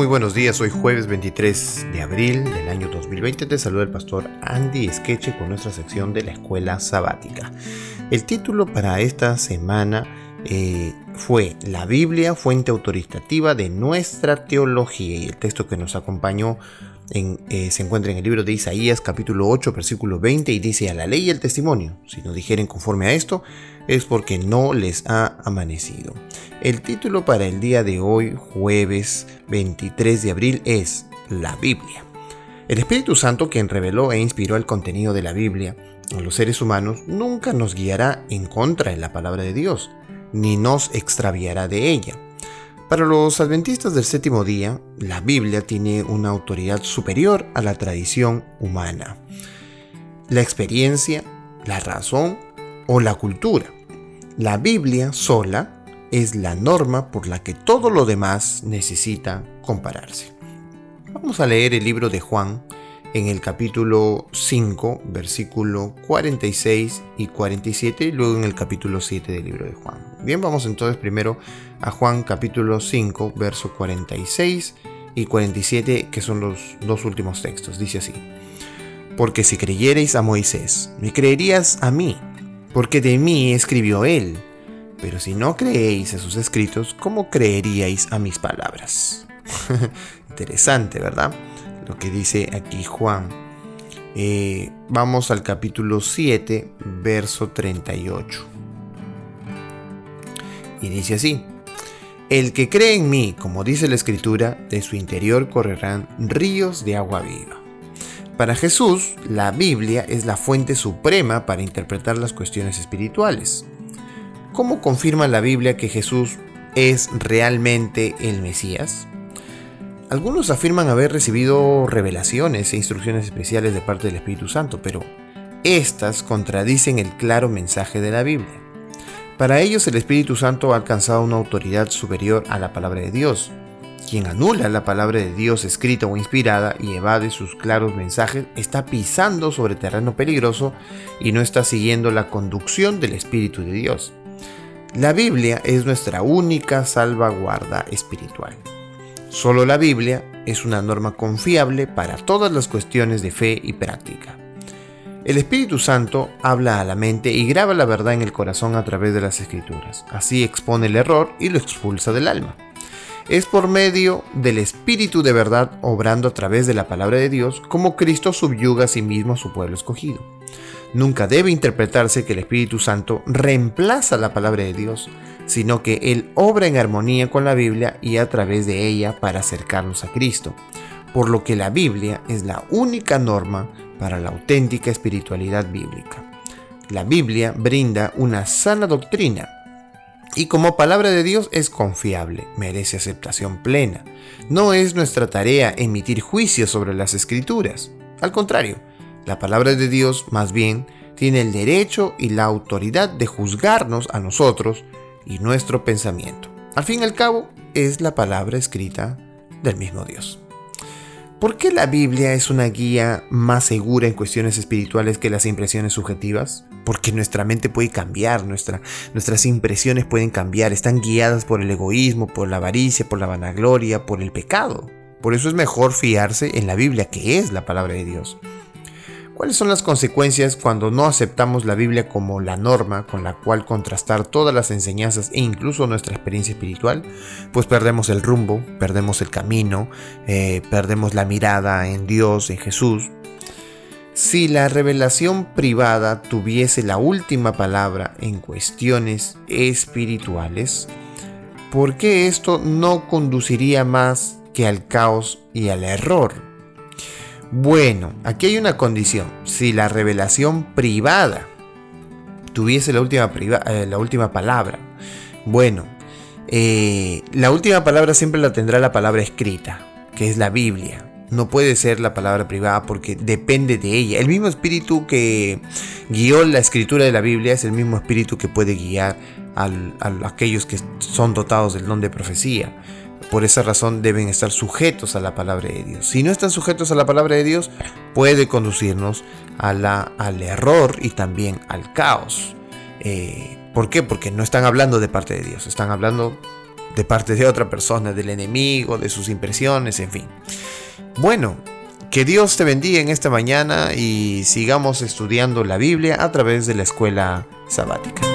Muy buenos días, hoy jueves 23 de abril del año 2020 te saluda el pastor Andy Skeche con nuestra sección de la escuela sabática. El título para esta semana eh, fue La Biblia, fuente autoritativa de nuestra teología y el texto que nos acompañó eh, se encuentra en el libro de Isaías capítulo 8 versículo 20 y dice a la ley y el testimonio, si no dijeren conforme a esto, es porque no les ha amanecido. El título para el día de hoy, jueves 23 de abril, es La Biblia. El Espíritu Santo, quien reveló e inspiró el contenido de la Biblia a los seres humanos, nunca nos guiará en contra de la palabra de Dios, ni nos extraviará de ella para los adventistas del séptimo día, la Biblia tiene una autoridad superior a la tradición humana, la experiencia, la razón o la cultura. La Biblia sola es la norma por la que todo lo demás necesita compararse. Vamos a leer el libro de Juan en el capítulo 5, versículo 46 y 47, y luego en el capítulo 7 del libro de Juan. Bien, vamos entonces primero a Juan capítulo 5, verso 46 y 47, que son los dos últimos textos. Dice así, porque si creyereis a Moisés, me creerías a mí, porque de mí escribió él. Pero si no creéis a sus escritos, ¿cómo creeríais a mis palabras? Interesante, ¿verdad? lo que dice aquí Juan. Eh, vamos al capítulo 7, verso 38. Y dice así, el que cree en mí, como dice la escritura, de su interior correrán ríos de agua viva. Para Jesús, la Biblia es la fuente suprema para interpretar las cuestiones espirituales. ¿Cómo confirma la Biblia que Jesús es realmente el Mesías? Algunos afirman haber recibido revelaciones e instrucciones especiales de parte del Espíritu Santo, pero estas contradicen el claro mensaje de la Biblia. Para ellos el Espíritu Santo ha alcanzado una autoridad superior a la palabra de Dios. Quien anula la palabra de Dios escrita o inspirada y evade sus claros mensajes está pisando sobre terreno peligroso y no está siguiendo la conducción del Espíritu de Dios. La Biblia es nuestra única salvaguarda espiritual. Solo la Biblia es una norma confiable para todas las cuestiones de fe y práctica. El Espíritu Santo habla a la mente y graba la verdad en el corazón a través de las escrituras. Así expone el error y lo expulsa del alma. Es por medio del Espíritu de verdad, obrando a través de la palabra de Dios, como Cristo subyuga a sí mismo a su pueblo escogido. Nunca debe interpretarse que el Espíritu Santo reemplaza la palabra de Dios, sino que Él obra en armonía con la Biblia y a través de ella para acercarnos a Cristo, por lo que la Biblia es la única norma para la auténtica espiritualidad bíblica. La Biblia brinda una sana doctrina y como palabra de Dios es confiable, merece aceptación plena. No es nuestra tarea emitir juicios sobre las escrituras. Al contrario, la palabra de Dios, más bien, tiene el derecho y la autoridad de juzgarnos a nosotros y nuestro pensamiento. Al fin y al cabo, es la palabra escrita del mismo Dios. ¿Por qué la Biblia es una guía más segura en cuestiones espirituales que las impresiones subjetivas? Porque nuestra mente puede cambiar, nuestras impresiones pueden cambiar, están guiadas por el egoísmo, por la avaricia, por la vanagloria, por el pecado. Por eso es mejor fiarse en la Biblia, que es la palabra de Dios. ¿Cuáles son las consecuencias cuando no aceptamos la Biblia como la norma con la cual contrastar todas las enseñanzas e incluso nuestra experiencia espiritual? Pues perdemos el rumbo, perdemos el camino, eh, perdemos la mirada en Dios, en Jesús. Si la revelación privada tuviese la última palabra en cuestiones espirituales, ¿por qué esto no conduciría más que al caos y al error? Bueno, aquí hay una condición. Si la revelación privada tuviese la última, eh, la última palabra, bueno, eh, la última palabra siempre la tendrá la palabra escrita, que es la Biblia. No puede ser la palabra privada porque depende de ella. El mismo espíritu que guió la escritura de la Biblia es el mismo espíritu que puede guiar a aquellos que son dotados del don de profecía. Por esa razón deben estar sujetos a la palabra de Dios. Si no están sujetos a la palabra de Dios, puede conducirnos al error y también al caos. Eh, ¿Por qué? Porque no están hablando de parte de Dios, están hablando de parte de otra persona, del enemigo, de sus impresiones, en fin. Bueno, que Dios te bendiga en esta mañana y sigamos estudiando la Biblia a través de la escuela sabática.